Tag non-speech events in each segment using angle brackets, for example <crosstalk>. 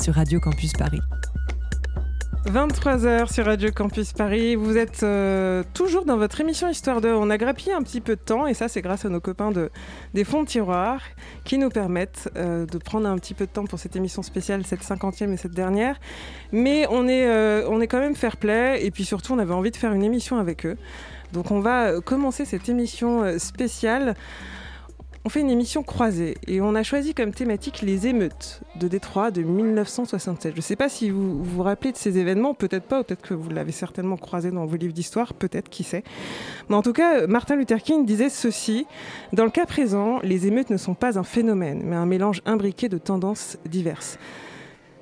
sur Radio Campus Paris. 23h sur Radio Campus Paris. Vous êtes euh, toujours dans votre émission Histoire de. On a grappillé un petit peu de temps et ça, c'est grâce à nos copains de, des fonds de tiroir qui nous permettent euh, de prendre un petit peu de temps pour cette émission spéciale, cette cinquantième et cette dernière. Mais on est, euh, on est quand même fair play et puis surtout, on avait envie de faire une émission avec eux. Donc, on va commencer cette émission spéciale on fait une émission croisée et on a choisi comme thématique les émeutes de Détroit de 1967. Je ne sais pas si vous vous rappelez de ces événements, peut-être pas, peut-être que vous l'avez certainement croisé dans vos livres d'histoire, peut-être, qui sait. Mais en tout cas, Martin Luther King disait ceci Dans le cas présent, les émeutes ne sont pas un phénomène, mais un mélange imbriqué de tendances diverses.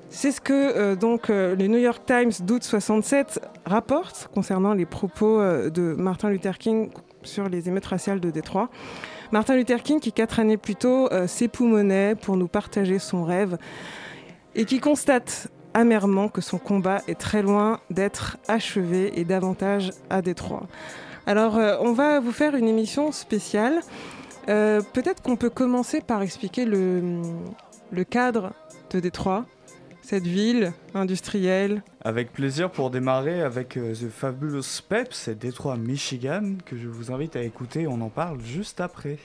C'est ce que euh, donc euh, le New York Times d'août 67 rapporte concernant les propos euh, de Martin Luther King sur les émeutes raciales de Détroit. Martin Luther King, qui quatre années plus tôt euh, s'époumonait pour nous partager son rêve et qui constate amèrement que son combat est très loin d'être achevé et davantage à Détroit. Alors, euh, on va vous faire une émission spéciale. Euh, peut-être qu'on peut commencer par expliquer le, le cadre de Détroit cette ville industrielle Avec plaisir pour démarrer avec euh, The Fabulous Peps et Détroit, Michigan, que je vous invite à écouter. On en parle juste après.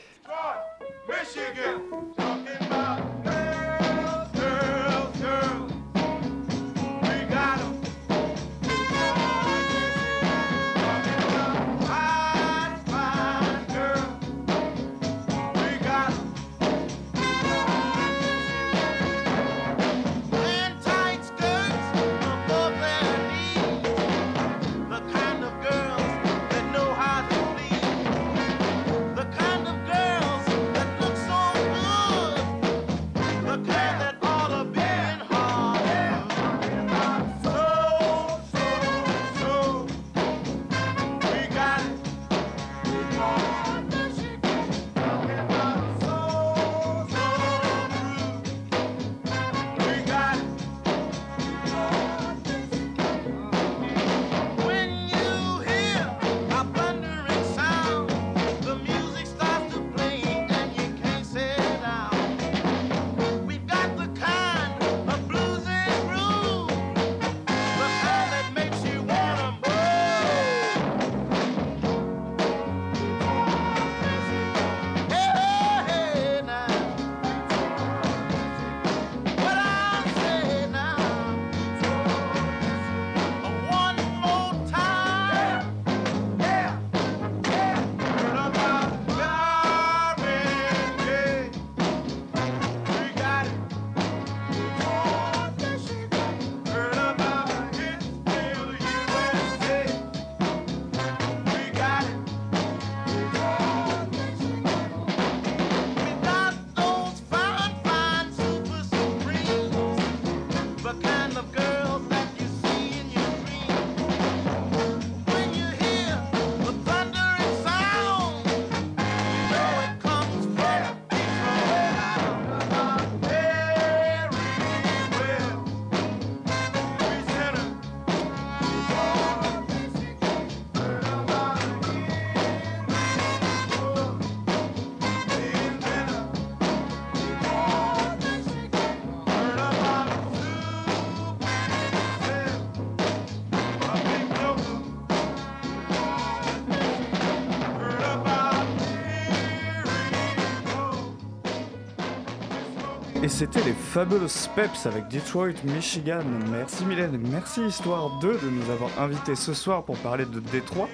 C'était les Fabulous Peps avec Detroit, Michigan. Merci Mylène, merci Histoire 2 de nous avoir invités ce soir pour parler de Détroit.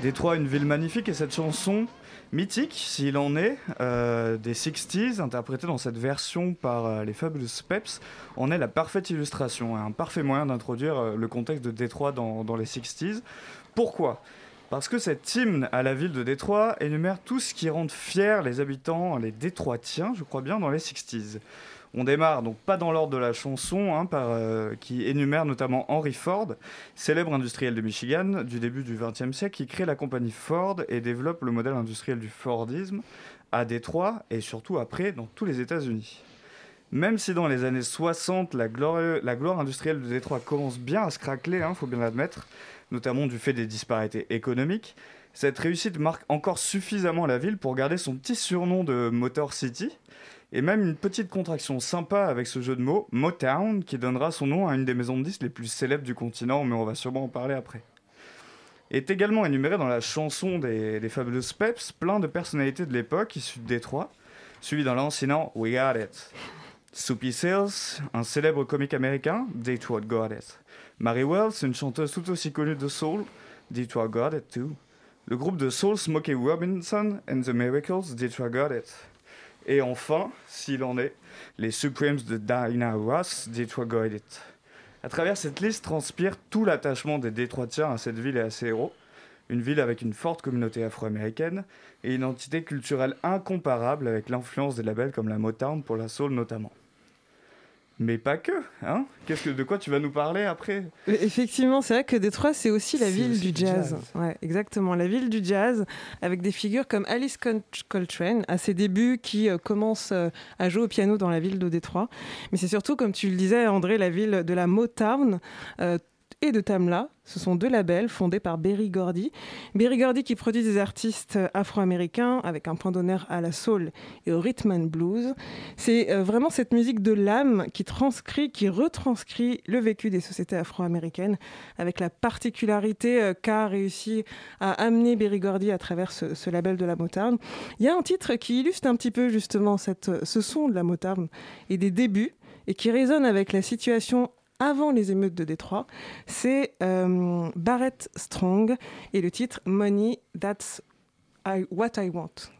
Détroit, une ville magnifique et cette chanson mythique, s'il en est, euh, des 60s, interprétée dans cette version par euh, les Fabulous Peps, en est la parfaite illustration et un parfait moyen d'introduire euh, le contexte de Détroit dans, dans les 60s. Pourquoi? Parce que cet hymne à la ville de Détroit énumère tout ce qui rend fiers les habitants, les Détroitiens, je crois bien, dans les 60s. On démarre donc pas dans l'ordre de la chanson, hein, euh, qui énumère notamment Henry Ford, célèbre industriel de Michigan du début du XXe siècle, qui crée la compagnie Ford et développe le modèle industriel du Fordisme à Détroit et surtout après dans tous les États-Unis. Même si dans les années 60, la gloire, industrielle de Détroit commence bien à se craqueler, il faut bien l'admettre, notamment du fait des disparités économiques, cette réussite marque encore suffisamment la ville pour garder son petit surnom de Motor City, et même une petite contraction sympa avec ce jeu de mots, Motown, qui donnera son nom à une des maisons de disques les plus célèbres du continent, mais on va sûrement en parler après. Est également énuméré dans la chanson des, des fabuleuses Peps plein de personnalités de l'époque issues de Détroit, suivi dans l'encinant We Got It. Soupy Sales, un célèbre comique américain, Detroit Got It. Mary Wells, une chanteuse tout aussi connue de soul, Detroit Got It too. Le groupe de soul Smokey Robinson and the Miracles, Detroit Got It. Et enfin, s'il en est, les Supremes de Dinah Ross, Detroit Got It. À travers cette liste transpire tout l'attachement des Détroitiens à cette ville et à ses héros. Une ville avec une forte communauté afro-américaine et une identité culturelle incomparable avec l'influence des labels comme la Motown pour la soul notamment. Mais pas que, hein Qu'est-ce que de quoi tu vas nous parler après? Euh, Effectivement, c'est vrai que Détroit, c'est aussi la ville aussi du du jazz. jazz. Ouais, exactement, la ville du jazz, avec des figures comme Alice Col- Coltrane à ses débuts, qui euh, commence euh, à jouer au piano dans la ville de Détroit. Mais c'est surtout, comme tu le disais, André, la ville de la Motown. euh, et de Tamla. Ce sont deux labels fondés par Berry Gordy. Berry Gordy qui produit des artistes afro-américains avec un point d'honneur à la soul et au rhythm and blues. C'est euh, vraiment cette musique de l'âme qui transcrit, qui retranscrit le vécu des sociétés afro-américaines avec la particularité euh, qu'a réussi à amener Berry Gordy à travers ce, label de la Motown. Il y a un titre qui illustre un petit peu justement ce son de la Motown et des débuts et qui résonne avec la situation avant les émeutes de Détroit, c'est euh, Barrett Strong et le titre Money, That's What I Want.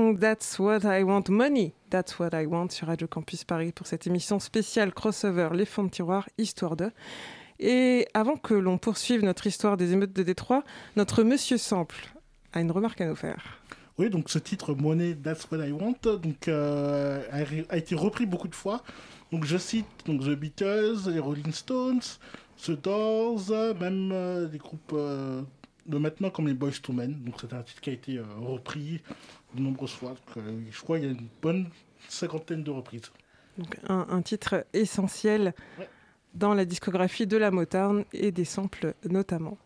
That's What I Want. Money, That's What I Want sur Radio Campus Paris pour cette émission spéciale crossover Les Fonds de Tiroir, Histoire de. Et avant que l'on poursuive notre histoire des émeutes de Détroit, notre Monsieur Sample a une remarque à nous faire. Oui, donc ce titre Money, That's What I Want, donc euh, a, été repris beaucoup de fois. Donc je cite donc The Beatles, les Rolling Stones, The Doors, euh, même euh, des groupes de maintenant comme les Boys to Men. Donc c'est un titre qui a été euh, repris de nombreuses fois. Donc, euh, je crois qu'il y a une bonne cinquantaine de reprises. Donc, un, un titre essentiel Ouais. dans la discographie de la Motown et des samples notamment.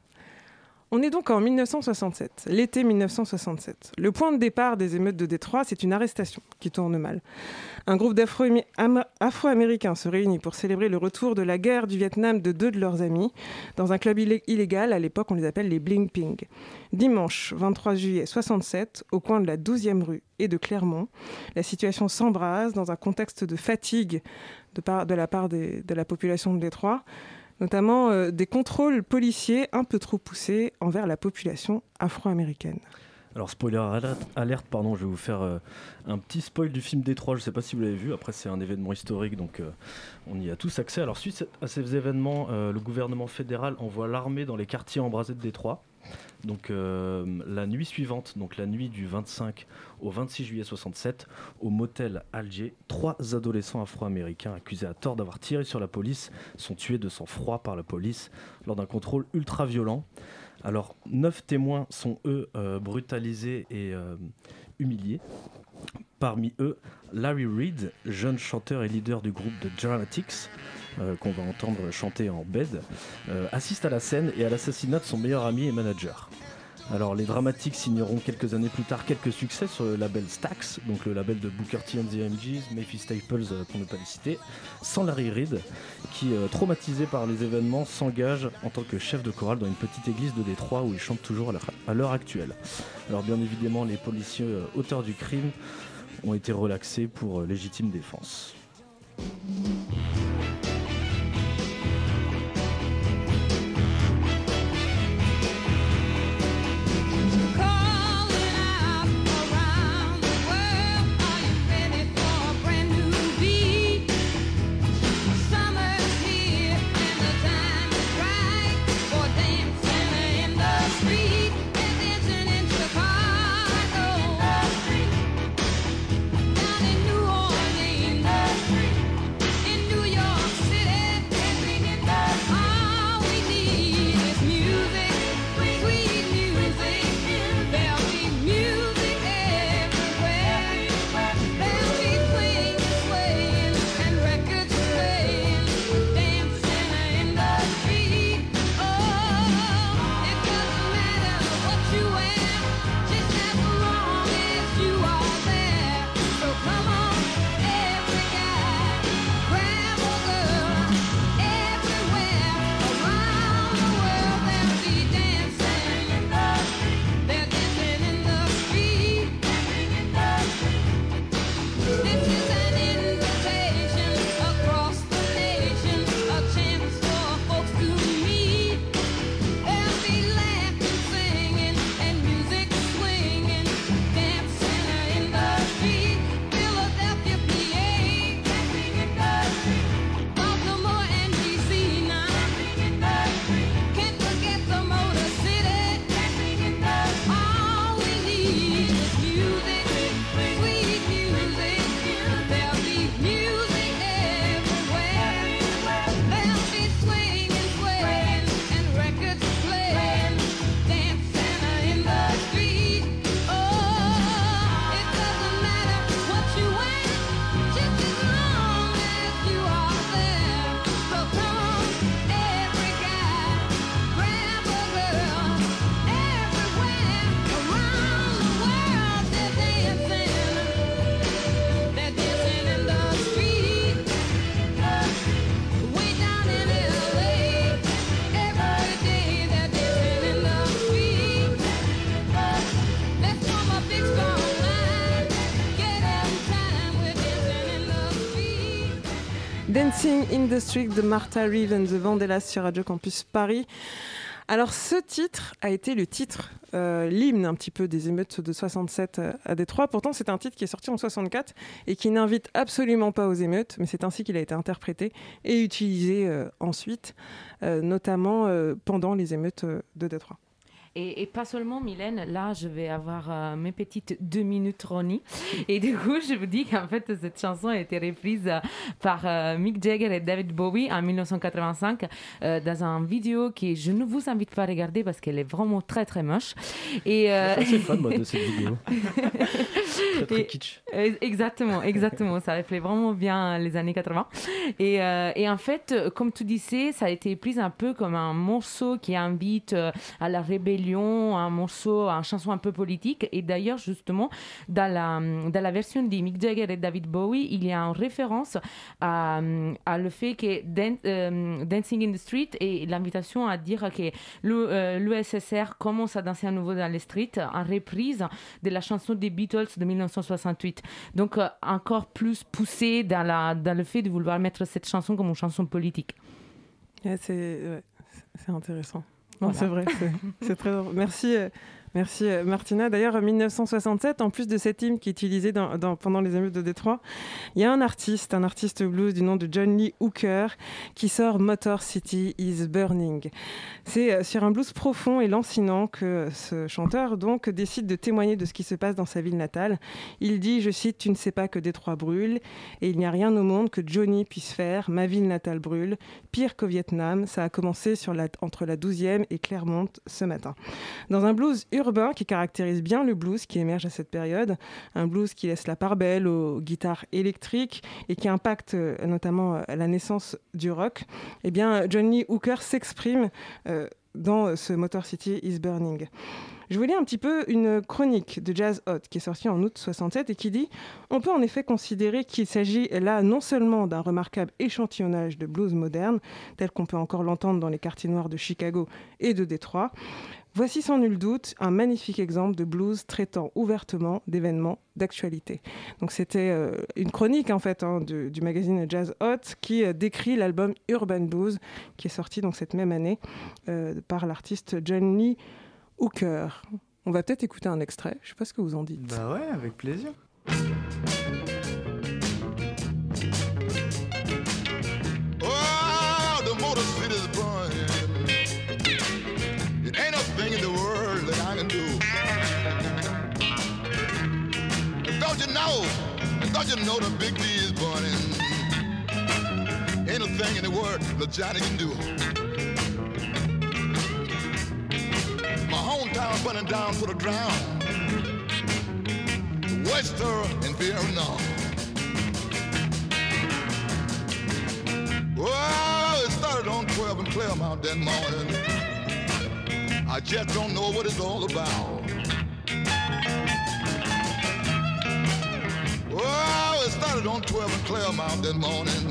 On est donc en 1967, l'été 1967. Le point de départ des émeutes de Détroit, c'est une arrestation qui tourne mal. Un groupe d'Afro- Am- Afro-Américains se réunit pour célébrer le retour de la guerre du Vietnam de deux de leurs amis dans un club illé- illégal. À l'époque, on les appelle les Bling Ping. Dimanche 23 juillet 67, au coin de la 12e rue et de Clermont, la situation s'embrase dans un contexte de fatigue de, la part de la population de Détroit, notamment euh, des contrôles policiers un peu trop poussés envers la population afro-américaine. Alors spoiler alerte, pardon, je vais vous faire euh, un petit spoil du film Détroit, je ne sais pas si vous l'avez vu, après c'est un événement historique donc euh, on y a tous accès. Alors suite à ces événements, le gouvernement fédéral envoie l'armée dans les quartiers embrasés de Détroit. Donc euh, la nuit suivante, donc la nuit du 25 au 26 juillet 67, au motel Alger, trois adolescents afro-américains accusés à tort d'avoir tiré sur la police sont tués de sang-froid par la police lors d'un contrôle ultra violent. Alors, neuf témoins sont, eux, euh, brutalisés et euh, humiliés. Parmi eux, Larry Reid, jeune chanteur et leader du groupe The Dramatics, euh, qu'on va entendre chanter en bed, euh, assiste à la scène et à l'assassinat de son meilleur ami et manager. Alors, les Dramatics signeront quelques années plus tard quelques succès sur le label Stax, donc le label de Booker T and the MGs, Memphis Staples, euh, pour ne pas les citer, sans Larry Reid, qui, traumatisé par les événements, s'engage en tant que chef de chorale dans une petite église de Détroit où il chante toujours à l'heure- actuelle. Alors bien évidemment, les policiers auteurs du crime ont été relaxés pour euh, légitime défense. In the Street de Martha Reeves and the Vandellas sur Radio Campus Paris. Alors ce titre a été le titre, euh, l'hymne un petit peu des émeutes de 67 à- à Détroit. Pourtant c'est un titre qui est sorti en 64 et qui n'invite absolument pas aux émeutes, mais c'est ainsi qu'il a été interprété et utilisé euh, ensuite, euh, notamment euh, pendant les émeutes euh, de Détroit. Et, et pas seulement Mylène, là je vais avoir euh, mes petites deux minutes Ronnie. Et du coup, je vous dis qu'en fait, cette chanson a été reprise euh, par euh, Mick Jagger et David Bowie en 1985 euh, dans un vidéo que je ne vous invite pas à regarder parce qu'elle est vraiment très très moche. Et, assez fan moi, de <laughs> cette vidéo. très très Et- kitsch. Exactement, exactement. Ça reflète vraiment bien les années 80. Et, et en fait, comme tu disais, ça a été pris un peu comme un morceau qui invite à la rébellion, un morceau, une chanson un peu politique. Et d'ailleurs, justement, dans la, dans la version de Mick Jagger et David Bowie, il y a une référence à, le fait que euh, Dancing in the Street et l'invitation à dire que euh, l'USSR commence à danser à nouveau dans les streets en reprise de la chanson des Beatles de 1968. Donc euh, encore plus poussé dans, la, dans le fait de vouloir mettre cette chanson comme une chanson politique. C'est intéressant. Voilà. C'est vrai, c'est- très drôle. Merci, euh, merci euh, Martina. D'ailleurs, en 1967, en plus de cet hymne qui est utilisé pendant les émeutes de Détroit, il y a un artiste, un artiste blues du nom de John Lee Hooker, qui sort Motor City is Burning. C'est euh, sur un blues profond et lancinant que ce chanteur donc décide de témoigner de ce qui se passe dans sa ville natale. Il dit, je cite, Tu ne sais pas que Détroit brûle et il n'y a rien au monde que Johnny puisse faire. Ma ville natale brûle. Pire qu'au Vietnam, ça a commencé entre la 12e et Clermont ce matin. Dans un blues urbain qui caractérise bien le blues qui émerge à cette période, un blues qui laisse la part belle aux guitares électriques et qui impacte euh, notamment euh, la naissance du rock, eh bien Johnny Hooker s'exprime euh, dans ce Motor City is Burning. Je voulais un petit peu une chronique de Jazz Hot qui est sortie en août 67 et qui dit On peut en effet considérer qu'il s'agit là non seulement d'un remarquable échantillonnage de blues moderne, tel qu'on peut encore l'entendre dans les quartiers noirs de Chicago et de Détroit. Voici sans nul doute un magnifique exemple de blues traitant ouvertement d'événements d'actualité. Donc c'était euh, une chronique en fait hein, du, magazine Jazz Hot qui euh, décrit l'album Urban Blues qui est sorti donc cette même année euh, par l'artiste John Lee Hooker. On va peut-être écouter un extrait, je sais pas ce que vous en dites. Bah ouais, avec plaisir. Oh, the motor city's burning. It ain't a thing in the world that I can do. And don't you know? the big D is burning? Ain't a thing in the world that Johnny can do. Hometown burning down to the ground. Wester and Vietnam. Well, it started on 12 in Claremont that morning. I just don't know what it's all about. Well, it started on 12 in Claremont that morning.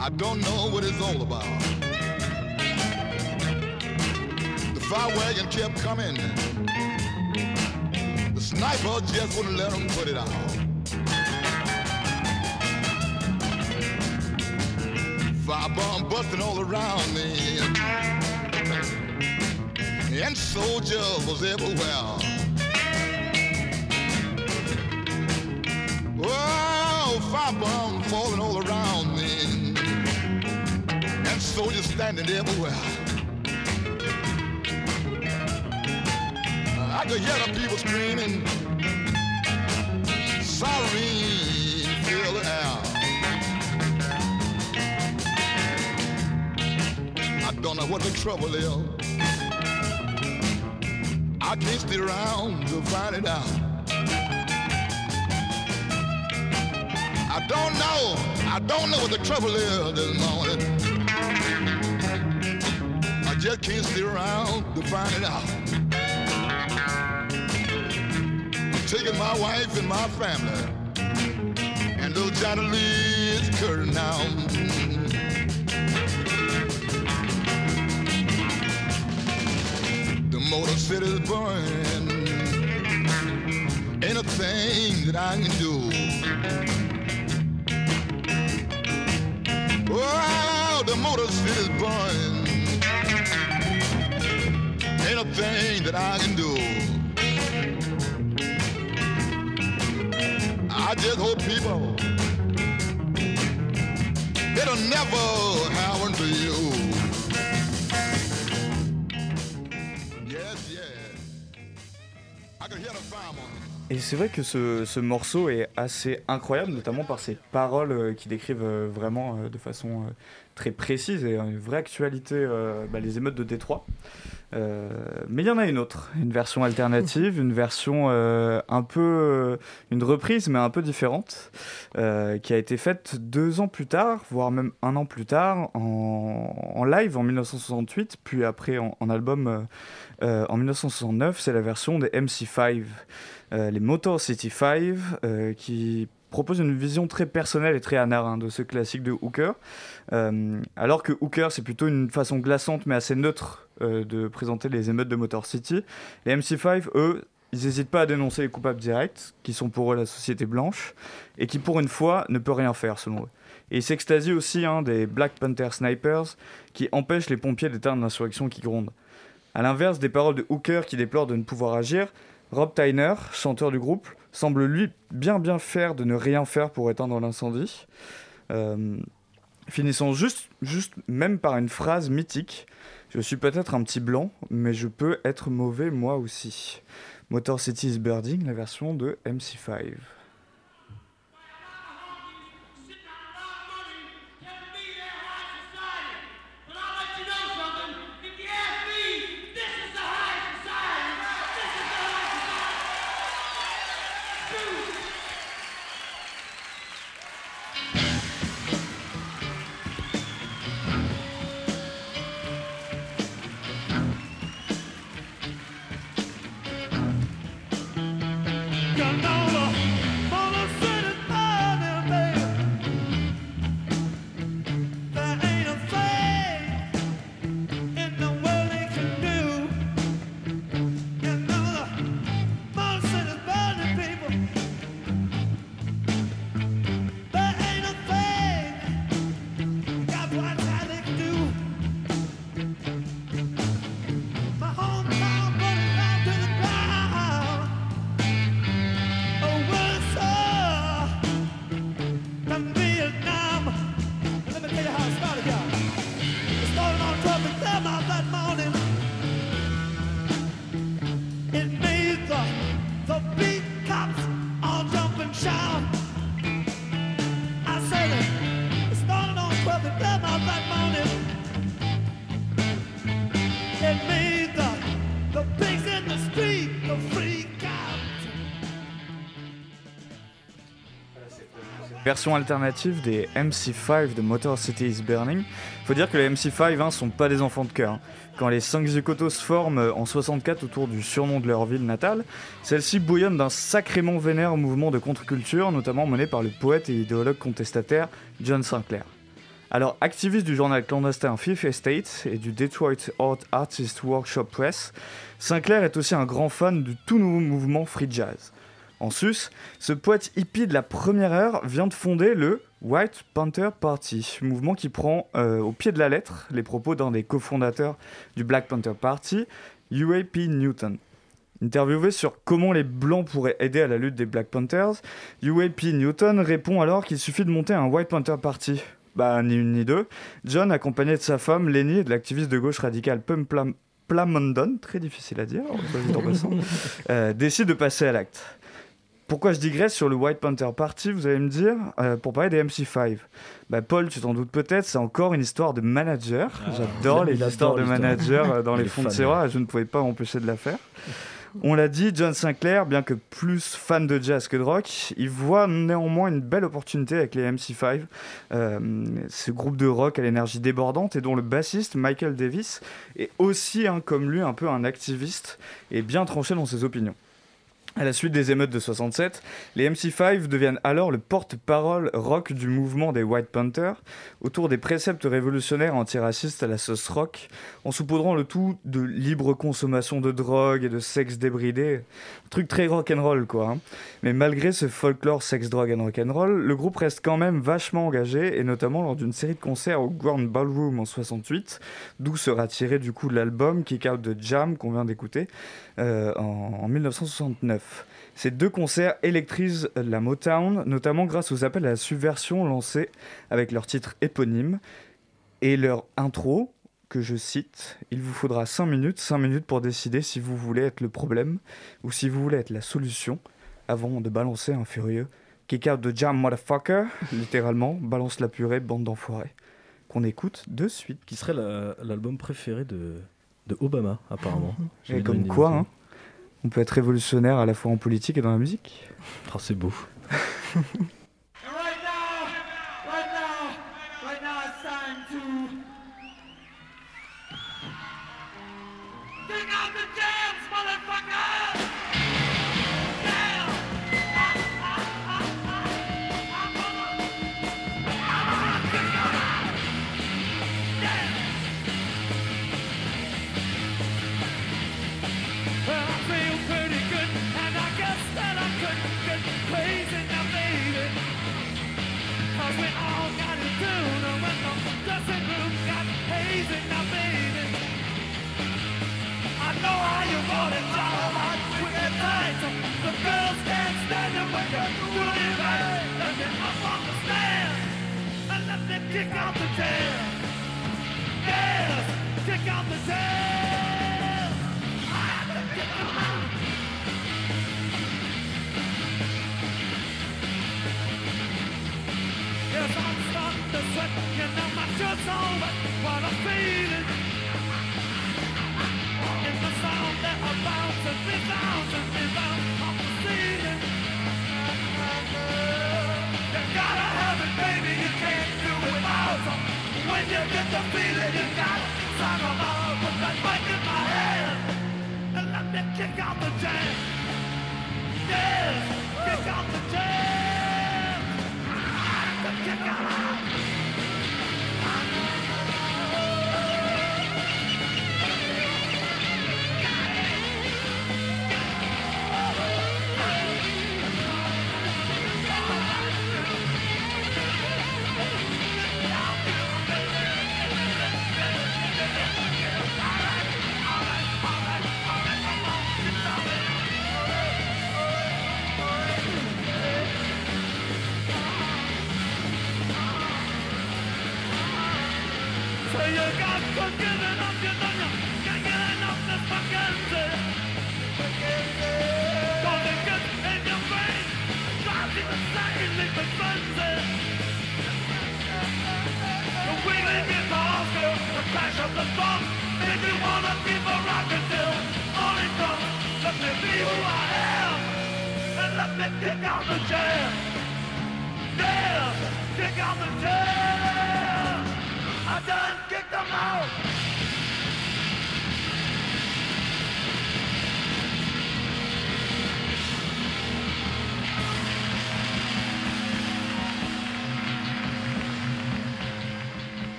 I don't know what it's all about. Fire wagon kept coming. The sniper just wouldn't let them put it out. Firebomb busting all around me. And soldiers was everywhere. Oh, firebomb falling all around me. And soldiers standing everywhere. I could hear the people screaming. Siren fill the air. I don't know what the trouble is. I can't stay around to find it out. I don't know, I don't know what the trouble is this morning. I just can't stay around to find it out. Taking my wife and my family, and little Johnny Lee is curtain now. The motor city's burning. Ain't a thing that I can do. Oh, the motor city's burning. Ain't a thing that I can do. Et c'est vrai que ce, ce, morceau est assez incroyable, notamment par ses paroles euh, qui décrivent euh, vraiment euh, de façon très précise et une vraie actualité bah, les émeutes de Détroit. Euh, mais il y en a une autre, une version alternative, une version euh, un peu. euh, une reprise, mais un peu différente, qui a été faite deux ans plus tard, voire même un an plus tard, en, live en 1968, puis après en, en album en 1969. C'est la version des MC5, euh, les Motor City 5, euh, qui propose une vision très personnelle et très anarin de ce classique de Hooker. Alors que Hooker, c'est plutôt une façon glaçante mais assez neutre euh, de présenter les émeutes de Motor City. Les MC5, eux, ils n'hésitent pas à dénoncer les coupables directs, qui sont pour eux la société blanche, et qui pour une fois ne peut rien faire selon eux. Et ils s'extasient aussi hein, des Black Panther Snipers, qui empêchent les pompiers d'éteindre l'insurrection qui gronde. À l'inverse des paroles de Hooker qui déplore de ne pouvoir agir, Rob Tyner, chanteur du groupe, semble lui bien bien faire de ne rien faire pour éteindre l'incendie. Euh, finissons juste, juste même par une phrase mythique. Je suis peut-être un petit blanc, mais je peux être mauvais moi aussi. Motor City is Birding, la version de MC5. Version alternative des MC5 de Motor City is Burning. Faut dire que les MC5 hein, sont pas des enfants de cœur. hein. Quand les 5 Zukotos se forment euh, en 64 autour du surnom de leur ville natale, celle-ci bouillonne d'un sacrément vénère mouvement de contre-culture, notamment mené par le poète et idéologue contestataire John Sinclair. Alors, activiste du journal clandestin Fifth Estate et du Detroit Art Artist Workshop Press, Sinclair est aussi un grand fan du tout nouveau mouvement free jazz. En sus, ce poète hippie de la première heure vient de fonder le White Panther Party, mouvement qui prend euh, au pied de la lettre les propos d'un des cofondateurs du Black Panther Party, UAP Newton. Interviewé sur comment les Blancs pourraient aider à la lutte des Black Panthers, UAP Newton répond alors qu'il suffit de monter un White Panther Party. Bah, ni une ni deux. John, accompagné de sa femme, Lenny, et de l'activiste de gauche radicale Pum Plam- Plamondon, très difficile à dire, en <laughs> passant, euh, décide de passer à l'acte. Pourquoi je digresse sur le White Panther Party, vous allez me dire, euh, pour parler des MC5 bah, Paul, tu t'en doutes peut-être, c'est encore une histoire de manager. J'adore les histoires de manager euh, dans les fonds de et je ne pouvais pas m'empêcher de la faire. On l'a dit, John Sinclair, bien que plus fan de jazz que de rock, il voit néanmoins une belle opportunité avec les MC5, euh, ce groupe de rock à l'énergie débordante et dont le bassiste Michael Davis est aussi, hein, comme lui, un peu un activiste et bien tranché dans ses opinions. À la suite des émeutes de 67, les MC5 deviennent alors le porte-parole rock du mouvement des White Panthers, autour des préceptes révolutionnaires antiracistes à la sauce rock, en saupoudrant le tout de libre consommation de drogue et de sexe débridé. Un truc très rock'n'roll, quoi. hein. Mais malgré ce folklore sexe, drogue and rock'n'roll, le groupe reste quand même vachement engagé, et notamment lors d'une série de concerts au Grand Ballroom en 68, d'où sera tiré du coup l'album Kick Out de Jam qu'on vient d'écouter euh, en 1969. Ces deux concerts électrisent la Motown, notamment grâce aux appels à la subversion lancés avec leur titre éponyme et leur intro, que je cite Il vous faudra 5 minutes, 5 minutes pour décider si vous voulez être le problème ou si vous voulez être la solution avant de balancer un furieux kick out de jam motherfucker, <laughs> littéralement, balance la purée, bande d'enfoirés. Qu'on écoute de suite. Qui serait la- l'album préféré de, de Obama, apparemment. <laughs> Et comme quoi, hein, on peut être révolutionnaire à la fois en politique et dans la musique. Oh, c'est beau. <laughs> kick out the jam. Yes, kick out the out. Yes, I'm starting to sweat. You know my shirt's all wet. What. In the sound that rebound the feeling, you in my hand and let me kick out the jam. Yes, kick out the jam. Kick out. Crash of the bomb, make you wanna keep a rockin' till morning comes. Let me be who I am, and let me kick out the jam. Yeah, kick out the jam. I done kicked them out.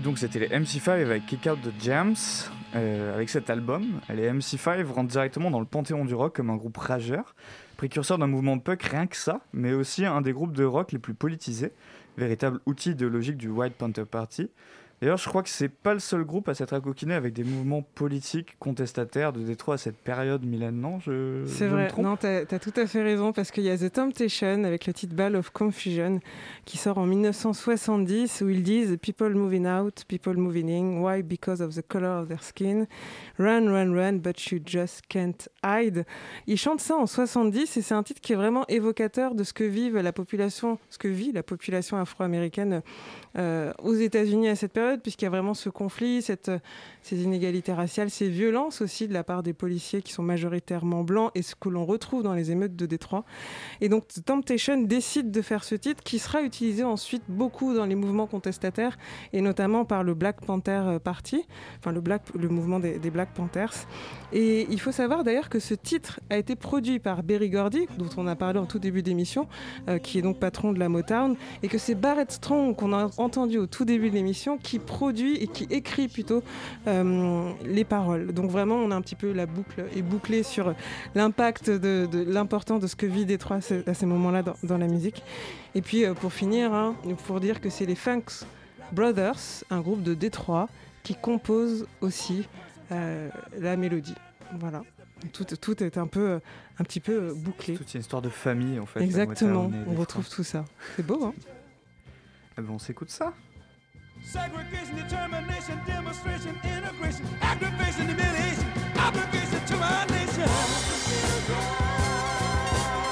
Et donc c'était les MC5 avec Kick Out the Jams. Euh, avec cet album, les MC5 rentrent directement dans le panthéon du rock comme un groupe rageur, précurseur d'un mouvement punk rien que ça, mais aussi un des groupes de rock les plus politisés, véritable outil idéologique du White Panther Party. D'ailleurs, je crois que c'est pas le seul groupe à s'être accoquiné avec des mouvements politiques contestataires de Détroit à cette période, Mylène, non? Je, C'est me vrai, non, t'as as tout à fait raison, parce qu'il y a The Temptation avec le titre Ball of Confusion qui sort en 1970 où ils disent People moving out, people moving in, why? Because of the color of their skin? Run, run, run, but you just can't hide. Ils chantent ça en 70 et c'est un titre qui est vraiment évocateur de ce que vive la population, ce que vit la population afro-américaine euh, aux États-Unis à cette période, puisqu'il y a vraiment ce conflit, cette, ces inégalités raciales, ces violences aussi de la part des policiers qui sont majoritairement blancs et ce que l'on retrouve dans les émeutes de Détroit. Et donc The Temptation décide de faire ce titre qui sera utilisé ensuite beaucoup dans les mouvements contestataires et notamment par le Black Panther euh, Party, enfin le, Black, le mouvement des, des Black Panthers. Et il faut savoir d'ailleurs que ce titre a été produit par Berry Gordy, dont on a parlé en tout début d'émission, euh, qui est donc patron de la Motown, et que c'est Barrett Strong qu'on a entendu au tout début de l'émission qui produit et qui écrit plutôt euh, les paroles. Donc vraiment, on a un petit peu la boucle est bouclée sur l'impact de, de l'importance de ce que vit Détroit à ce- à ces moments-là dans, dans la musique. Et puis euh, pour finir, hein, pour dire que c'est les Funks Brothers, un groupe de Détroit, qui compose aussi euh, la mélodie. Voilà. Tout, tout est un peu, un petit peu bouclé. Toute une histoire de famille en fait. Exactement, on retrouve tout ça. C'est beau, hein? Eh ben, on s'écoute ça Segregation, determination, demonstration, integration, aggravation, humiliation, obligation to our nation.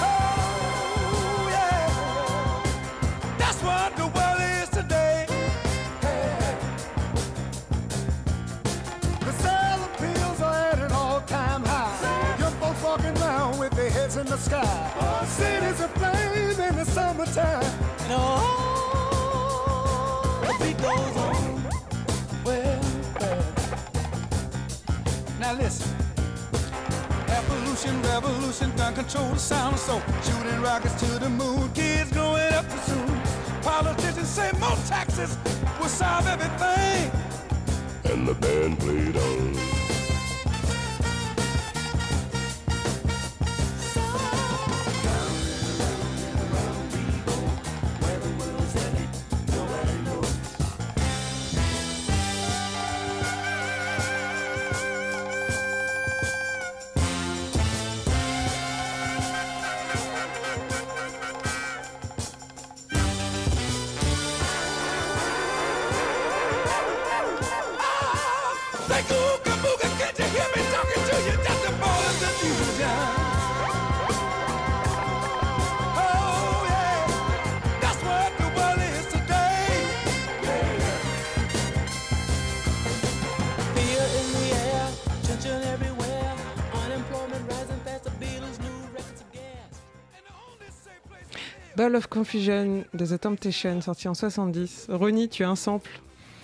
Oh, yeah. That's what the world is today. The pills are at an all-time high. Young folks walking around with their heads in the sky. Cities aflame in the summertime. And oh, revolution, gun control the sound so shooting rockets to the moon, kids growing up too soon. Politicians say more taxes will solve everything. And the band played on. Ball of Confusion de The Temptation, sorti en 70. Ronnie, tu as un sample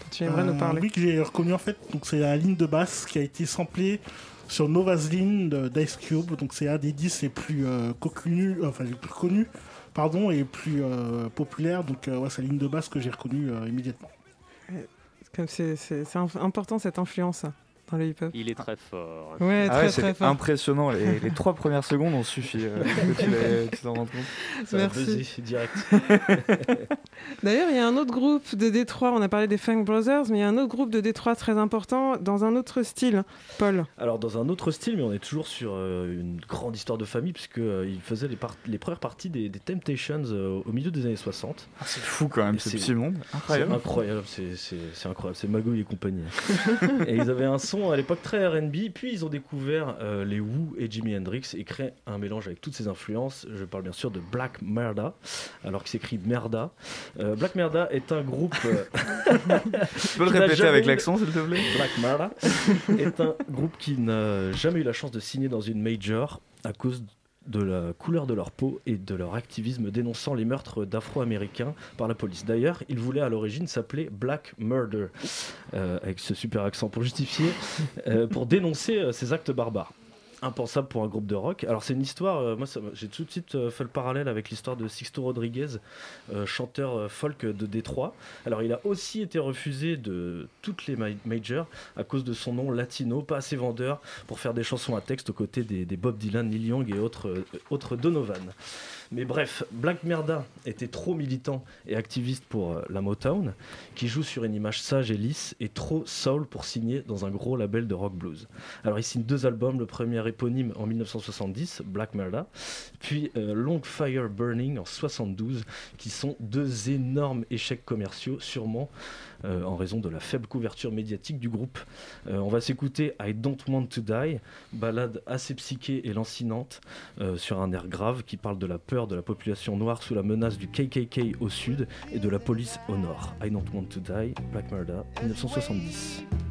dont tu aimerais nous Euh, parler Oui, que j'ai reconnu en fait. Donc c'est la ligne de basse qui a été samplée sur Nova's Line de- d'Ice Cube. Donc c'est un des disques les plus euh, connus, enfin les plus connus, pardon, et les plus euh, populaires. Donc euh, ouais, c'est la ligne de basse que j'ai reconnue immédiatement. C'est important cette influence dans le hip-hop. Il est très fort. Ouais, Ah très c'est très fort. impressionnant. Les, les <laughs> trois premières secondes ont suffi. euh, <laughs> tu t'en rendes compte. Ça a Merci. direct. <laughs> D'ailleurs, il y a un autre groupe de Détroit, on a parlé des Funk Brothers, mais il y a un autre groupe de Détroit très important dans un autre style. Paul. Alors dans un autre style, mais on est toujours sur euh, une grande histoire de famille, puisque euh, faisait les, par- les premières parties des, des Temptations euh, au milieu des années 60. Ah, c'est fou quand même, ce c'est- petit monde. C'est Incroyable. incroyable, c'est- c'est c'est incroyable, c'est Magouille et compagnie. et ils avaient un son à l'époque très R&B, puis ils ont découvert euh, les Who et Jimi Hendrix et créé un mélange avec toutes ces influences. Je parle bien sûr de Black Merda, alors que s'écrit Merda. Euh, Black Merda est un groupe. euh, <laughs> Tu peux le répéter avec l'accent, s'il te plaît? Black Merda est un groupe qui n'a jamais eu la chance de signer dans une major à cause de la couleur de leur peau et de leur activisme dénonçant les meurtres d'Afro-Américains par la police. D'ailleurs, ils voulaient à l'origine s'appeler Black Murder, euh, avec ce super accent pour justifier, euh, pour dénoncer euh, ces actes barbares. Impensable pour un groupe de rock. Alors c'est une histoire, euh, moi j'ai tout de suite euh, fait le parallèle avec l'histoire de Sixto Rodriguez, euh, chanteur folk de Détroit. Alors il a aussi été refusé de toutes les ma- majors à cause de son nom latino, pas assez vendeur pour faire des chansons à texte aux côtés des, des Bob Dylan, Neil Young et autres, autres Donovan. Mais bref, Black Merda était trop militant et activiste pour euh, la Motown, qui joue sur une image sage et lisse, et trop soul pour signer dans un gros label de rock blues. Alors il signe deux albums, le premier éponyme en 1970, Black Merda, puis euh, Long Fire Burning en 72, qui sont deux énormes échecs commerciaux, sûrement euh, en raison de la faible couverture médiatique du groupe. Euh, on va s'écouter I Don't Want to Die, ballade assez psyché et lancinante euh, sur un air grave qui parle de la peur de la population noire sous la menace du KKK au sud et de la police au nord. I Don't Want to Die, Black Murder, 1970.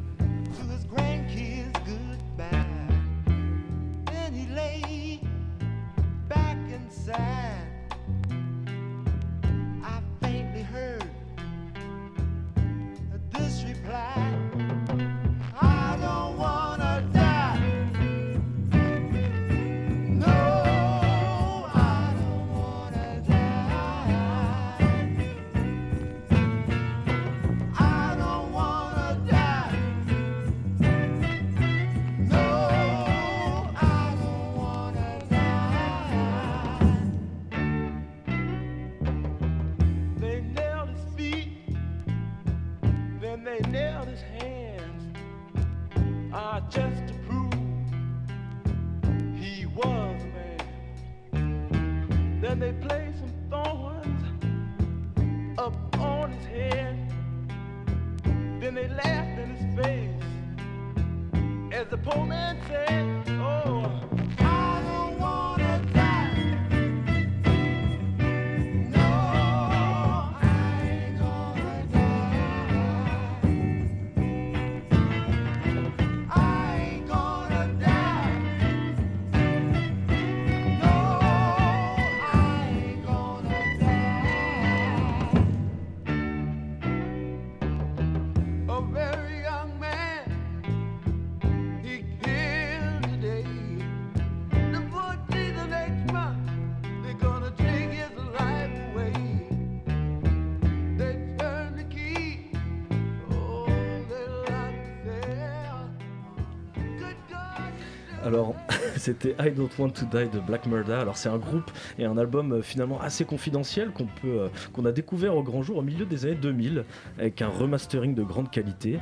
Alors, <laughs> c'était I Don't Want to Die de Black Murder. Alors, c'est un groupe et un album euh, finalement assez confidentiel qu'on peut, euh, qu'on a découvert au grand jour au milieu des années 2000 avec un remastering de grande qualité.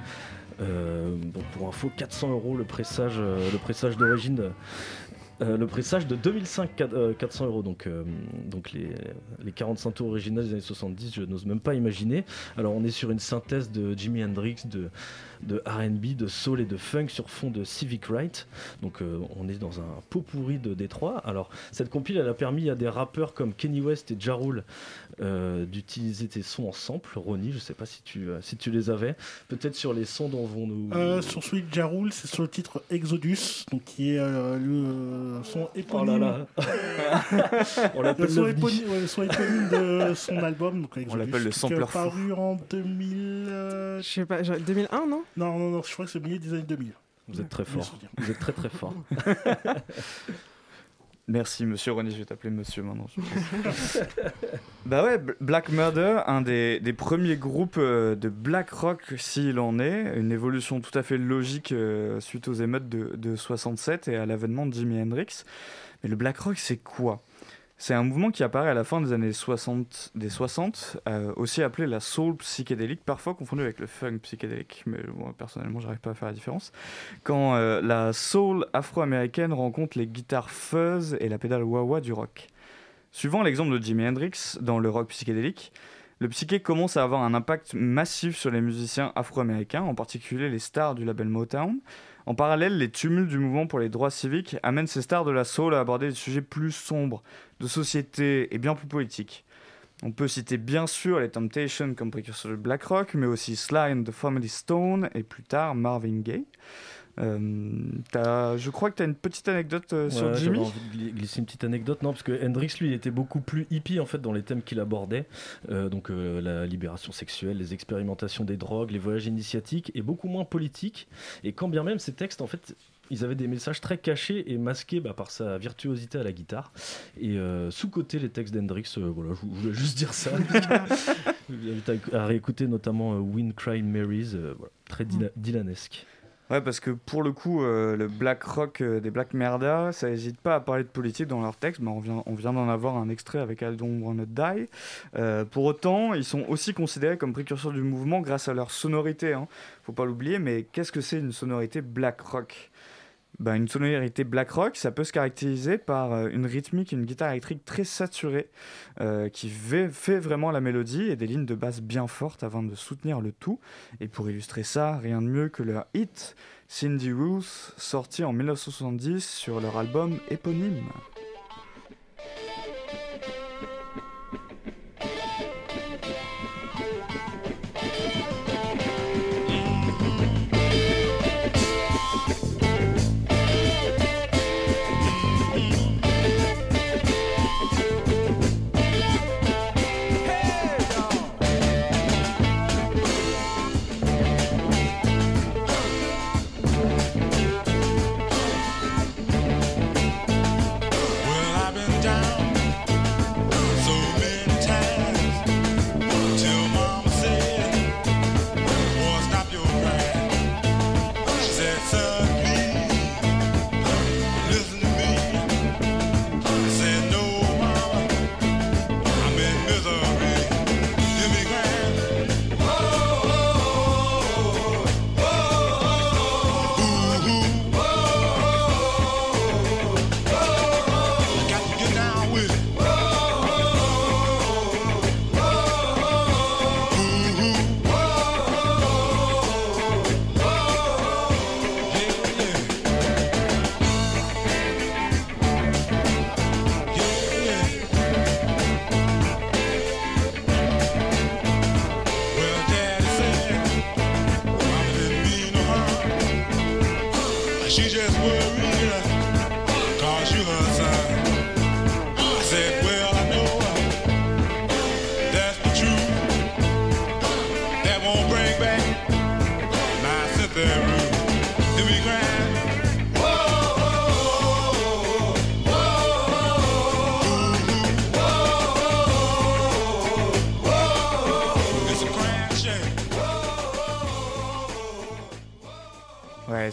Euh, donc, pour info, 400 euros le pressage, le pressage d'origine. le pressage de 2005, quat- euh, 400 euros, donc, donc les, les 45 tours originales des années 70, je n'ose même pas imaginer. Alors on est sur une synthèse de Jimi Hendrix, de, de RB, de soul et de funk sur fond de civic right. Donc euh, on est dans un pot pourri de Détroit. Alors cette compile, elle a permis à des rappeurs comme Kenny West et Ja Rule euh, d'utiliser tes sons en sample. Ronnie, je sais pas si tu, euh, si tu les avais. Peut-être sur les sons dont vont nous... Euh, sur celui de Jarul, c'est sur le titre Exodus, donc qui est euh, le son éponyme. Oh là là. <laughs> On l'appelle le son éponyme, ouais, le son éponyme de son album. Donc Exodus, l'appelle le qui est sampler fou. paru en 2000. Je sais pas, genre 2001, non? Non, non, non, je crois que c'est le milieu des années 2000. Vous êtes très fort. Vous êtes très très fort. <laughs> Merci, monsieur René, je vais t'appeler monsieur maintenant. je pense. <laughs> bah ouais, Black Murder, un des, des premiers groupes euh, de black rock, s'il en est, une évolution tout à fait logique euh, suite aux émeutes de, de 67 et à l'avènement de Jimi Hendrix. Mais le black rock, c'est quoi? C'est un mouvement qui apparaît à la fin des années 60, des 60 euh, aussi appelé la soul psychédélique, parfois confondu avec le funk psychédélique, mais moi personnellement, j'arrive pas à faire la différence. Quand euh, la soul afro-américaine rencontre les guitares fuzz et la pédale wah-wah du rock. Suivant l'exemple de Jimi Hendrix dans le rock psychédélique, le psyché commence à avoir un impact massif sur les musiciens afro-américains, en particulier les stars du label Motown. En parallèle, les tumultes du mouvement pour les droits civiques amènent ces stars de la soul à aborder des sujets plus sombres, de société et bien plus politiques. On peut citer bien sûr les Temptations comme précurseurs du black rock, mais aussi Sly and the Family Stone et plus tard Marvin Gaye. Euh, je crois que tu as une petite anecdote euh, sur Ouais, Jimmy. j'avais envie de gli- glisser une petite anecdote, non, parce que Hendrix, lui, il était beaucoup plus hippie en fait dans les thèmes qu'il abordait, Euh, donc la libération sexuelle, les expérimentations des drogues, les voyages initiatiques, et beaucoup moins politique. Et quand bien même ces textes, en fait, ils avaient des messages très cachés et masqués bah, par sa virtuosité à la guitare. Et euh, sous-côté les textes d'Hendrix, euh, voilà, je, je voulais juste dire ça. <laughs> Je vous invite à, à réécouter notamment euh, Wind Cry Marys, voilà, très dyla- dylanesque. Ouais, parce que pour le coup, euh, le black rock euh, des Black Merda, ça n'hésite pas à parler de politique dans leurs textes. mais on vient, on vient d'en avoir un extrait avec I Don't Die. Euh, pour autant, ils sont aussi considérés comme précurseurs du mouvement grâce à leur sonorité. Hein. Faut pas l'oublier, mais qu'est-ce que c'est une sonorité black rock? Ben, une sonorité black rock, ça peut se caractériser par euh, une rythmique, une guitare électrique très saturée euh, qui fait, vraiment la mélodie et des lignes de basse bien fortes afin de soutenir le tout. Et pour illustrer ça, rien de mieux que leur hit Cindy Ruth, sorti en 1970 sur leur album éponyme.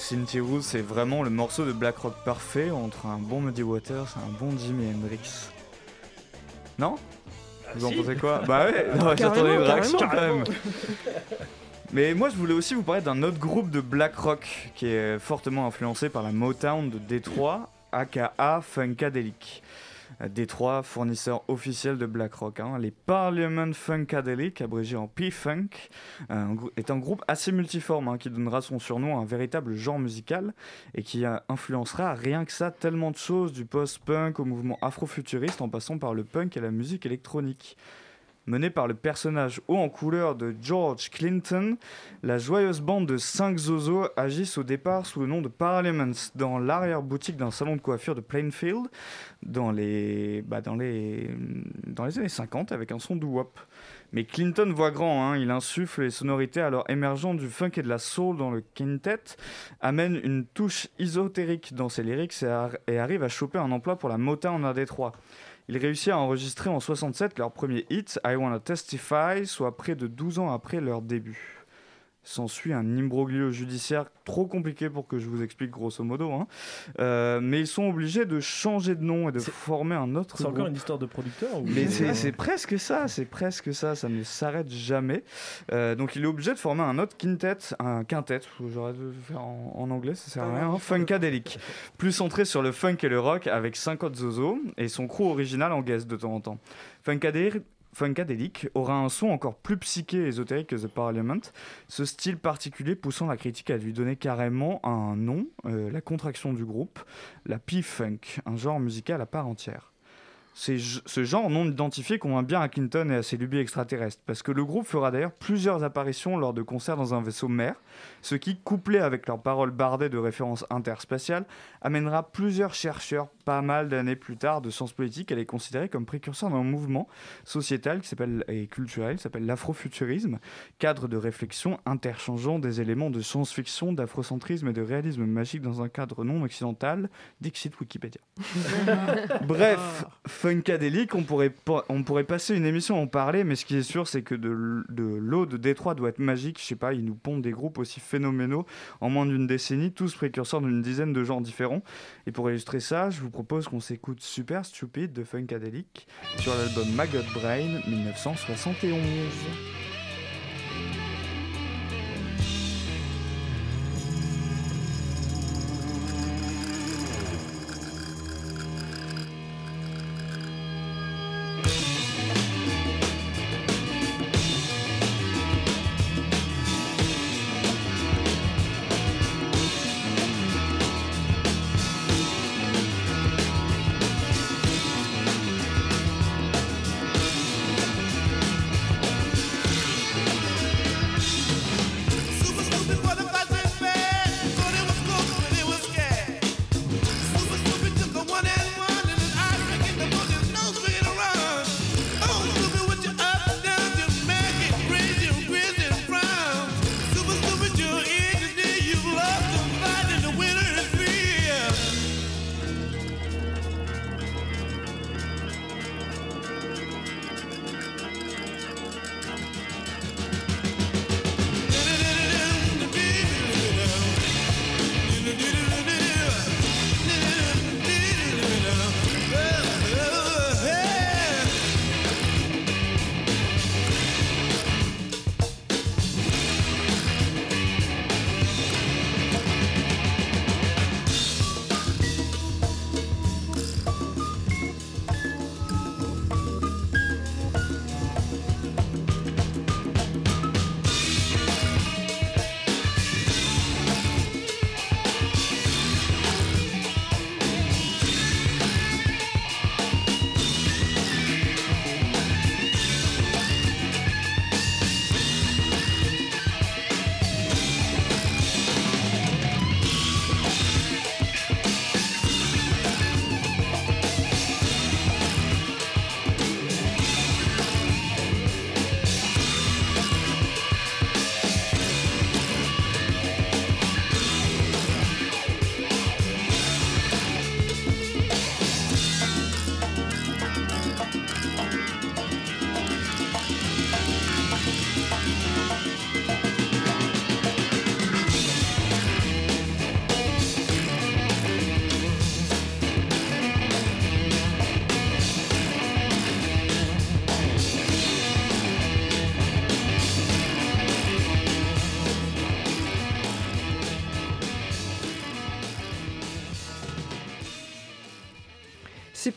Cynthia Rose, c'est vraiment le morceau de black rock parfait entre un bon Muddy Waters et un bon Jimi Hendrix. Non Vous en pensez quoi Bah ouais, <laughs> j'attendais une réaction quand même. Mais moi, je voulais aussi vous parler d'un autre groupe de black rock qui est fortement influencé par la Motown de Détroit, aka Funkadelic. Euh, Détroit, fournisseur officiel de black rock. hein. Les Parliament Funkadelic, abrégé en P-Funk, euh, est un groupe assez multiforme hein, qui donnera son surnom à un véritable genre musical et qui euh, influencera rien que ça tellement de choses, du post-punk au mouvement afrofuturiste en passant par le punk et la musique électronique. Menée par le personnage haut en couleur de George Clinton, la joyeuse bande de 5 zozos agissent au départ sous le nom de Parliaments dans l'arrière-boutique d'un salon de coiffure de Plainfield dans les, bah, années 50 avec un son doo-wop. Mais Clinton voit grand, hein, il insuffle les sonorités alors émergentes du funk et de la soul dans le quintet, amène une touche ésotérique dans ses lyrics et arrive à choper un emploi pour la Motown à Détroit. Il réussit à enregistrer en 67 leur premier hit, I Wanna Testify, soit près de 12 ans après leur début. S'ensuit un imbroglio judiciaire trop compliqué pour que je vous explique grosso modo, hein. Euh, mais ils sont obligés de changer de nom et de former un autre C'est encore une histoire de producteur ou- Mais c'est presque ça, c'est presque ça, ça ne s'arrête jamais. Euh, donc il est obligé de former un autre quintet, un quintet, j'aurais dû le faire en, en anglais, ça sert à rien, hein, Funkadelic, plus centré sur le funk et le rock avec 5 autres zozos et son crew original en guest de temps en temps. Funkadelic, Funkadelic aura un son encore plus psyché et ésotérique que The Parliament, ce style particulier poussant la critique à lui donner carrément un nom, euh, la contraction du groupe, la P-Funk, un genre musical à part entière. Ce genre non identifié convainc bien à Clinton et à ses lubies extraterrestres, parce que le groupe fera d'ailleurs plusieurs apparitions lors de concerts dans un vaisseau mère, ce qui, couplé avec leurs paroles bardées de références interspatiales, amènera plusieurs chercheurs, pas mal d'années plus tard, de sciences politiques à les considérer comme précurseurs d'un mouvement sociétal qui s'appelle, et culturel qui s'appelle l'afrofuturisme, cadre de réflexion interchangeant des éléments de science-fiction, d'afrocentrisme et de réalisme magique dans un cadre non occidental, Dixit Wikipédia. <laughs> Bref, Funkadelic, on pourrait, on pourrait passer une émission à en parler, mais ce qui est sûr, c'est que de, de l'eau de Détroit doit être magique. Je sais pas, ils nous pondent des groupes aussi phénoménaux en moins d'une décennie, tous précurseurs d'une dizaine de genres différents. Et pour illustrer ça, je vous propose qu'on s'écoute Super Stupid de Funkadelic sur l'album Maggot Brain 1971.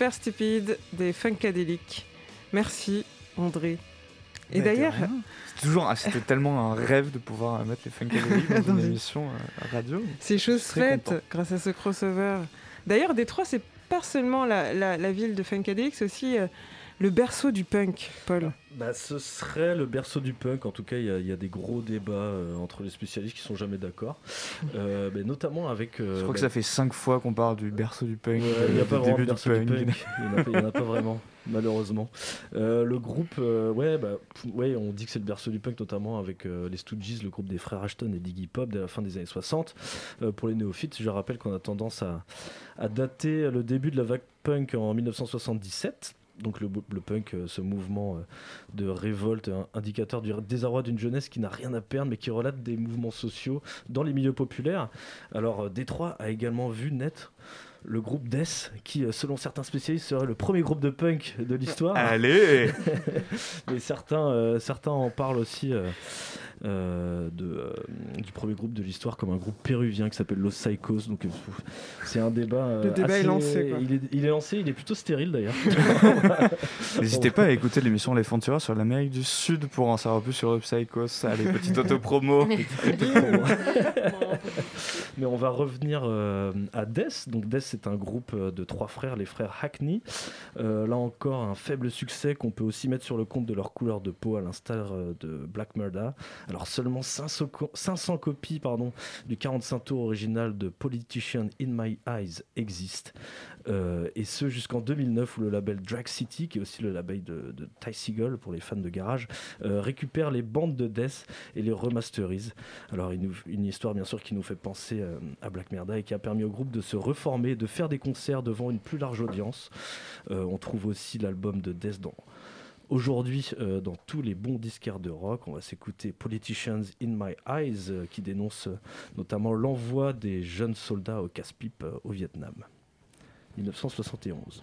Super Stupide des Funkadelic. Merci, André. Et d'ailleurs, rien. C'est toujours, ah, c'était tellement un rêve de pouvoir euh, mettre les Funkadelic dans Dans <laughs> une émission euh, radio. c'est chose faite content. grâce à ce crossover. D'ailleurs, Détroit, c'est pas seulement la, la- la ville de Funkadelic, c'est aussi euh, le berceau du punk, Paul. Bah, ce serait le berceau du punk. En tout cas, il y, a- il y a des gros débats euh, entre les spécialistes qui sont jamais d'accord, <laughs> Euh, mais notamment avec. euh, Je crois que bah, ça fait cinq fois qu'on parle du berceau du punk, Ouais, il n'y a pas vraiment de du berceau du punk. punk. Il n'y en, a pas- il y en a pas vraiment, <laughs> malheureusement. Euh, le groupe, euh, ouais, bah, ouais, on dit que c'est le berceau du punk, notamment avec euh, les Stooges, le groupe des frères Ashton et d'Iggy Pop de la fin des années 60. Euh, pour les néophytes, je rappelle qu'on a tendance à, à dater le début de la vague punk en 1977. Donc le, le punk, euh, ce mouvement euh, de révolte, un indicateur du désarroi d'une jeunesse qui n'a rien à perdre, mais qui relate des mouvements sociaux dans les milieux populaires. Alors euh, Détroit a également vu naître le groupe Death, qui, selon certains spécialistes, serait le premier groupe de punk de l'histoire. Allez <laughs> Mais certains, euh, certains en parlent aussi euh, euh, de, euh, du premier groupe de l'histoire comme un groupe péruvien qui s'appelle Los Psychos. Donc euh, c'est un débat. euh, Le débat est lancé, quoi. Il est, il est lancé, il est plutôt stérile d'ailleurs. <laughs> N'hésitez pas à écouter l'émission Les Frontières sur l'Amérique du Sud pour en savoir plus sur le Psychos. Allez, petite autopromo. Mais on va revenir euh, à Death. Donc Death, c'est un groupe de trois frères, les frères Hackney. Euh, là encore, un faible succès qu'on peut aussi mettre sur le compte de leur couleur de peau, à l'instar de Black Murder. Alors seulement 500, co- 500 copies pardon, du 45 tours original de Politician in My Eyes existent. Euh, et ce jusqu'en 2009 où le label Drag City, qui est aussi le label de, Ty Segall pour les fans de garage, euh, récupère les bandes de Death et les remasterise. Alors une, histoire bien sûr qui nous fait penser euh, à Black Merda et qui a permis au groupe de se reformer, de faire des concerts devant une plus large audience. On trouve aussi l'album de Death dans Aujourd'hui, euh, dans tous les bons disquaires de rock, on va s'écouter Politicians in My Eyes, euh, qui dénonce euh, notamment l'envoi des jeunes soldats au casse-pipe au Vietnam. 1971.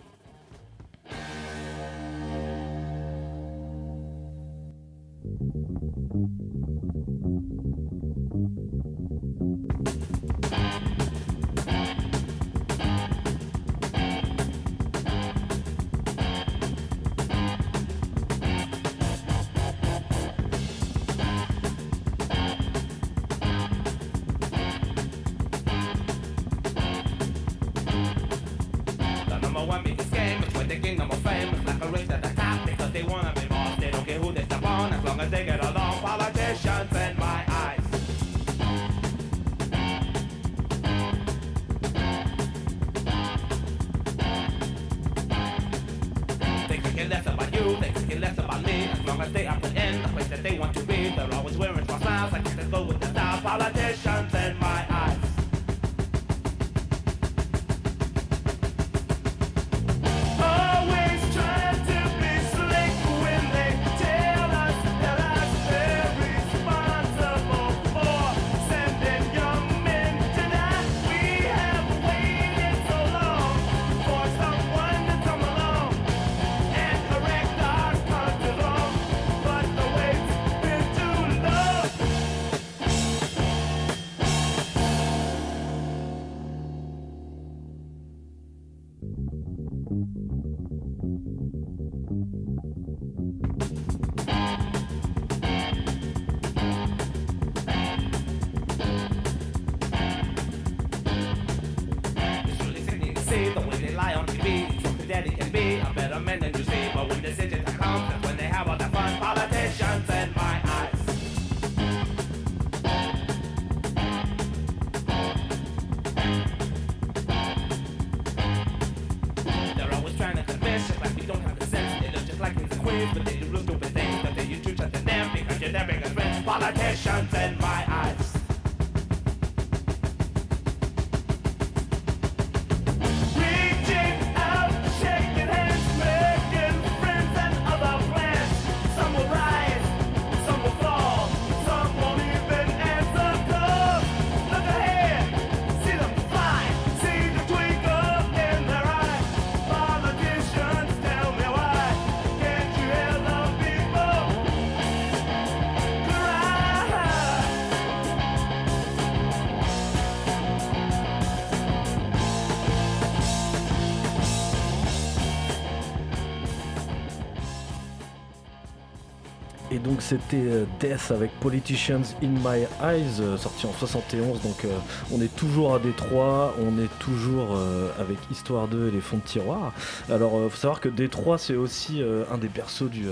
C'était euh, Death avec Politicians in My Eyes, euh, sorti en 71. Donc euh, on est toujours à Détroit, on est toujours avec Histoire 2 et les fonds de tiroir. Alors faut savoir que Détroit c'est aussi un des persos du,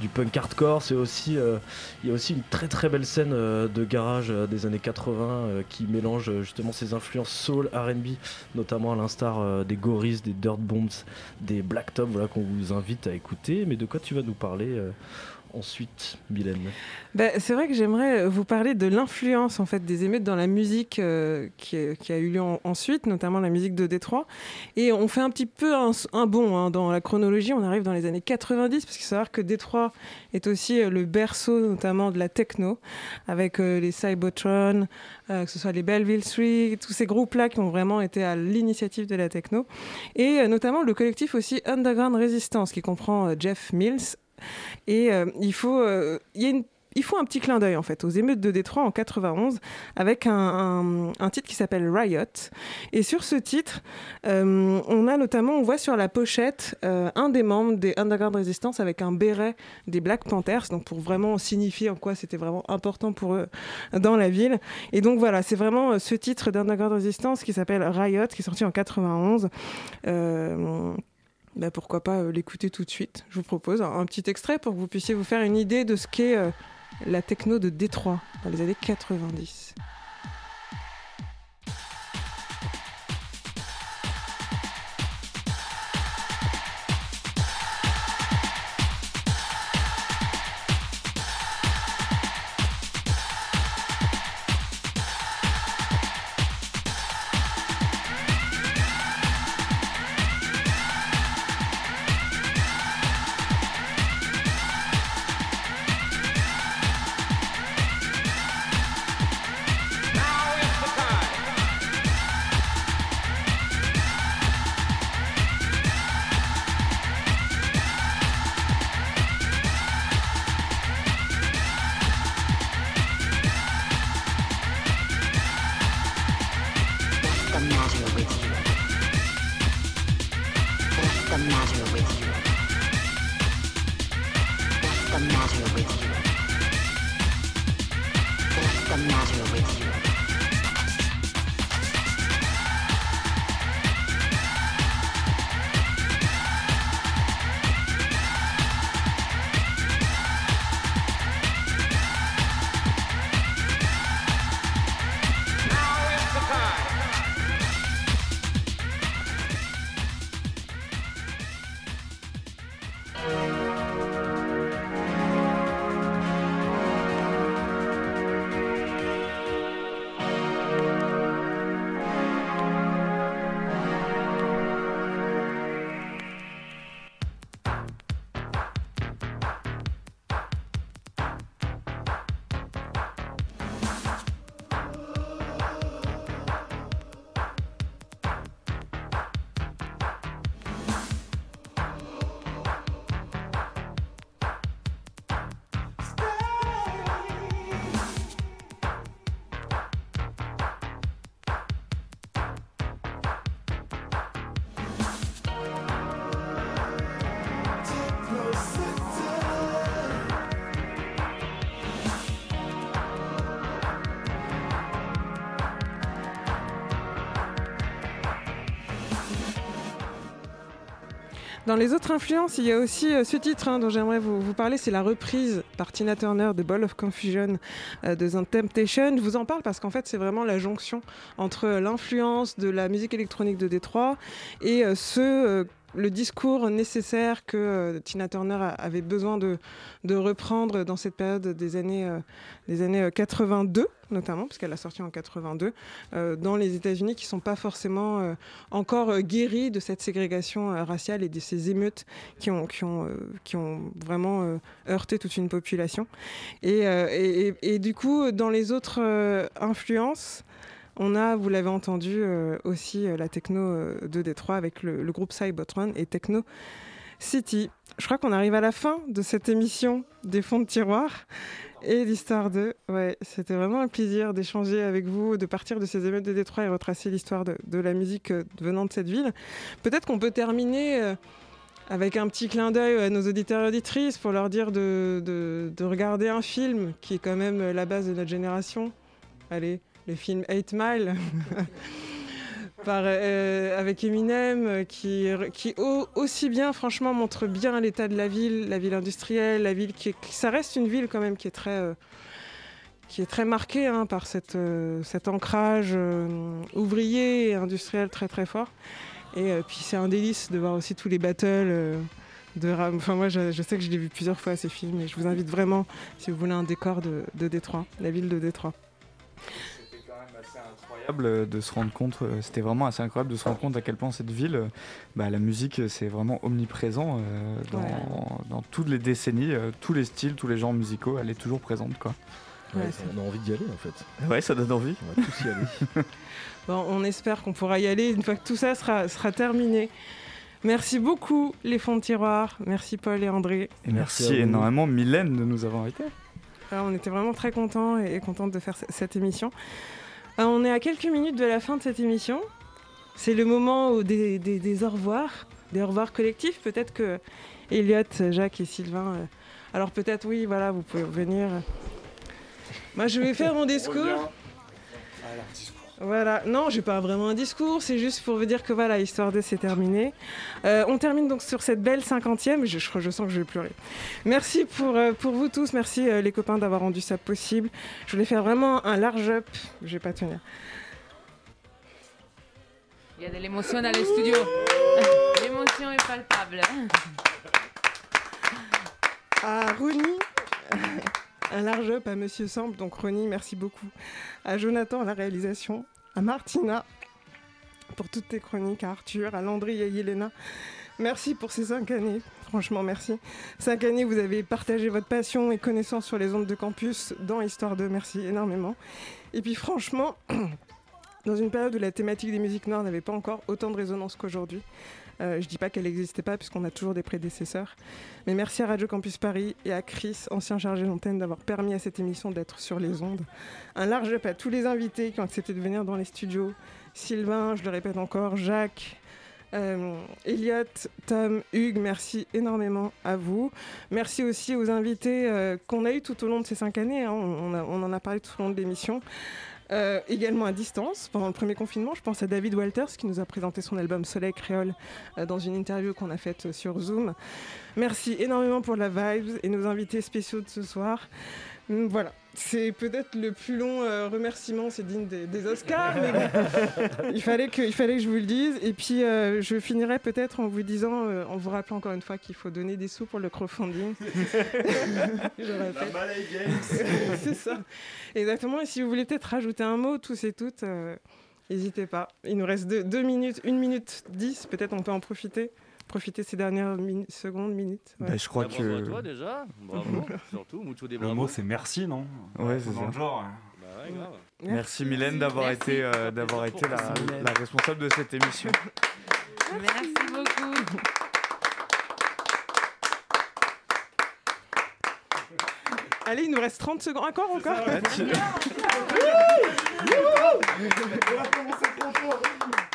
du punk hardcore. C'est aussi il y a aussi une très très belle scène de garage des années 80 euh, qui mélange justement ses influences soul, R&B, notamment à l'instar des Goris, des Dirt Bombs, des Blacktop, voilà qu'on vous invite à écouter. Mais de quoi tu vas nous parler ensuite, Mylène Ben, c'est vrai que j'aimerais vous parler de l'influence en fait des émeutes dans la musique euh, qui, a- eu lieu en- ensuite, notamment la musique de Détroit. Et on fait un petit peu un, un bond hein, dans la chronologie. On arrive dans les années 90 parce qu'il faut savoir que Détroit est aussi euh, le berceau notamment de la techno avec euh, les Cybotron, euh, que ce soit les Belleville Street, tous ces groupes-là qui ont vraiment été à l'initiative de la techno. Et euh, notamment le collectif aussi Underground Resistance qui comprend euh, Jeff Mills, et euh, il faut, euh, y a une- il faut un petit clin d'œil en fait aux émeutes de Détroit en 91 avec un, un- titre qui s'appelle Riot. Et sur ce titre, euh, on a notamment, on voit sur la pochette un des membres des Underground Resistance avec un béret des Black Panthers, donc pour vraiment signifier en quoi c'était vraiment important pour eux dans la ville. Et donc voilà, c'est vraiment ce titre d'Underground Resistance qui s'appelle Riot, qui est sorti en 91. Bah, pourquoi pas euh, l'écouter tout de suite. Je vous propose un, un petit extrait pour que vous puissiez vous faire une idée de ce qu'est euh, la techno de Détroit dans les années 90. Dans les autres influences, il y a aussi euh, ce titre hein, dont j'aimerais vous, parler, c'est la reprise par Tina Turner de Ball of Confusion euh, de The Temptation. Je vous en parle parce qu'en fait, c'est vraiment la jonction entre l'influence de la musique électronique de Détroit et euh, ce le discours nécessaire que euh, Tina Turner avait besoin de, reprendre dans cette période des années, euh, des années euh, 82, notamment, parce qu'elle a sorti en 82, euh, dans les États-Unis qui ne sont pas forcément euh, encore euh, guéris de cette ségrégation euh, raciale et de ces émeutes qui ont, euh, vraiment euh, heurté toute une population. Et, euh, du coup, dans les autres euh, influences, on a, vous l'avez entendu, euh, aussi euh, la techno euh, de Détroit avec le, le groupe Cybotron et Techno City. Je crois qu'on arrive à la fin de cette émission des fonds de tiroir et l'histoire de. Ouais, c'était vraiment un plaisir d'échanger avec vous, de partir de ces émeutes de Détroit et retracer l'histoire de, la musique venant de cette ville. Peut-être qu'on peut terminer. avec un petit clin d'œil à nos auditeurs et auditrices pour leur dire de- de regarder un film qui est quand même la base de notre génération. Allez, le film 8 Mile. <laughs> Par, euh, avec Eminem, euh, qui, qui au- aussi bien, franchement, montre bien l'état de la ville, la ville industrielle, la ville qui, qui- ça reste une ville quand même qui est très, euh, qui est très marquée hein, par cette, cet ancrage ouvrier et industriel très très fort. Et puis c'est un délice de voir aussi tous les battles. de rap. Enfin moi je, je sais que je l'ai vu plusieurs fois ces films et je vous invite vraiment si vous voulez un décor de, de Détroit, la ville de Détroit. Incroyable de se rendre compte, euh, c'était vraiment assez incroyable de se rendre compte à quel point cette ville, euh, bah, la musique euh, c'est vraiment omniprésent euh, dans, Ouais. dans toutes les décennies, euh, tous les styles, tous les genres musicaux, elle est toujours présente quoi. Ouais, Ouais, ça- on a envie d'y aller en fait. Ouais, ça donne envie. On va tous y aller. <laughs> Bon, on espère qu'on pourra y aller une fois que tout ça sera, sera terminé. Merci beaucoup les fonds de tiroir, merci Paul et André. Et merci, énormément Mylène de nous avoir invités. Alors, on était vraiment très contents et, et contentes de faire cette émission. Euh, on est à quelques minutes de la fin de cette émission. C'est le moment où des, des- des au revoir, des au revoir collectifs. Peut-être que Elliot, Jacques et Sylvain. euh, alors peut-être oui, voilà, vous pouvez venir. Moi, je vais faire mon discours. Voilà, non, j'ai pas vraiment un discours, c'est juste pour vous dire que voilà, Histoire de c'est terminé. Euh, on termine donc sur cette belle cinquantième, je, je, je sens que je vais pleurer. Merci pour, euh, pour vous tous, merci euh, les copains d'avoir rendu ça possible. Je voulais faire vraiment un large up, je vais pas tenir. Il y a de l'émotion dans le studio. L'émotion est palpable. À Ronnie, un large up à Monsieur Sample, donc Ronnie, merci beaucoup. À Jonathan à la réalisation, à Martina pour toutes tes chroniques, à Arthur, à Landry et à Yelena. Merci pour ces cinq années, franchement merci. Cinq années, vous avez partagé votre passion et connaissance sur les ondes de campus dans Histoire 2, merci énormément. Et puis franchement, <clears throat> dans une période où la thématique des musiques noires n'avait pas encore autant de résonance qu'aujourd'hui, euh, je dis pas qu'elle n'existait pas puisqu'on a toujours des prédécesseurs, mais merci à Radio Campus Paris et à Chris, ancien chargé d'antenne, d'avoir permis à cette émission d'être sur les ondes. Un large up à tous les invités qui ont accepté de venir dans les studios. Sylvain, je le répète encore, Jacques, euh, Elliot, Tom, Hugues, merci énormément à vous. Merci aussi aux invités euh, qu'on a eu tout au long de ces cinq années. hein. On, en a parlé tout au long de l'émission. Euh, également à distance, pendant le premier confinement, je pense à David Walters qui nous a présenté son album Soleil Créole euh, dans une interview qu'on a faite sur Zoom. Merci énormément pour la vibe et nos invités spéciaux de ce soir. Hum, Voilà, c'est peut-être le plus long euh, remerciement, c'est digne des, des Oscars, mais bon, <laughs> il, fallait que, il fallait que je vous le dise. Et puis euh, je finirai peut-être en vous disant, euh, en vous rappelant encore une fois qu'il faut donner des sous pour le crowdfunding. <laughs> je répète. <laughs> c'est ça. Exactement. Et si vous voulez peut-être rajouter un mot, tous et toutes, euh, n'hésitez pas. Il nous reste deux, deux minutes, une minute dix. Peut-être on peut en profiter. Profiter ces dernières mini- secondes, minutes. ouais. Bah, je crois Bah, bravo à que. toi déjà, bravo, <laughs> surtout, mucho des Le mot c'est merci, non Ouais, c'est Dans ça. le genre. hein. Bah ouais, grave. Merci Mylène d'avoir Merci. été, euh, d'avoir été la, Merci, la responsable de cette émission. Merci beaucoup. Allez, il nous reste 30 secondes. Encore, encore Ouais, tu- <laughs>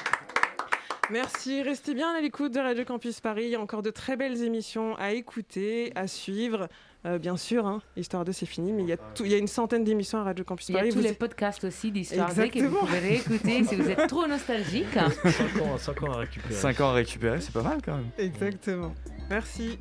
Merci, restez bien à l'écoute de Radio Campus Paris. Il y a encore de très belles émissions à écouter, à suivre. Euh, bien sûr, hein, Histoire 2 c'est fini, mais il y, a tout- il y a une centaine d'émissions à Radio Campus Il y a Paris. tous Vous- les podcasts aussi d'Histoire 2 que vous pouvez réécouter si vous êtes trop nostalgique. 5 ans, cinq ans à récupérer. 5 ans à récupérer, c'est pas mal quand même. Exactement. Merci.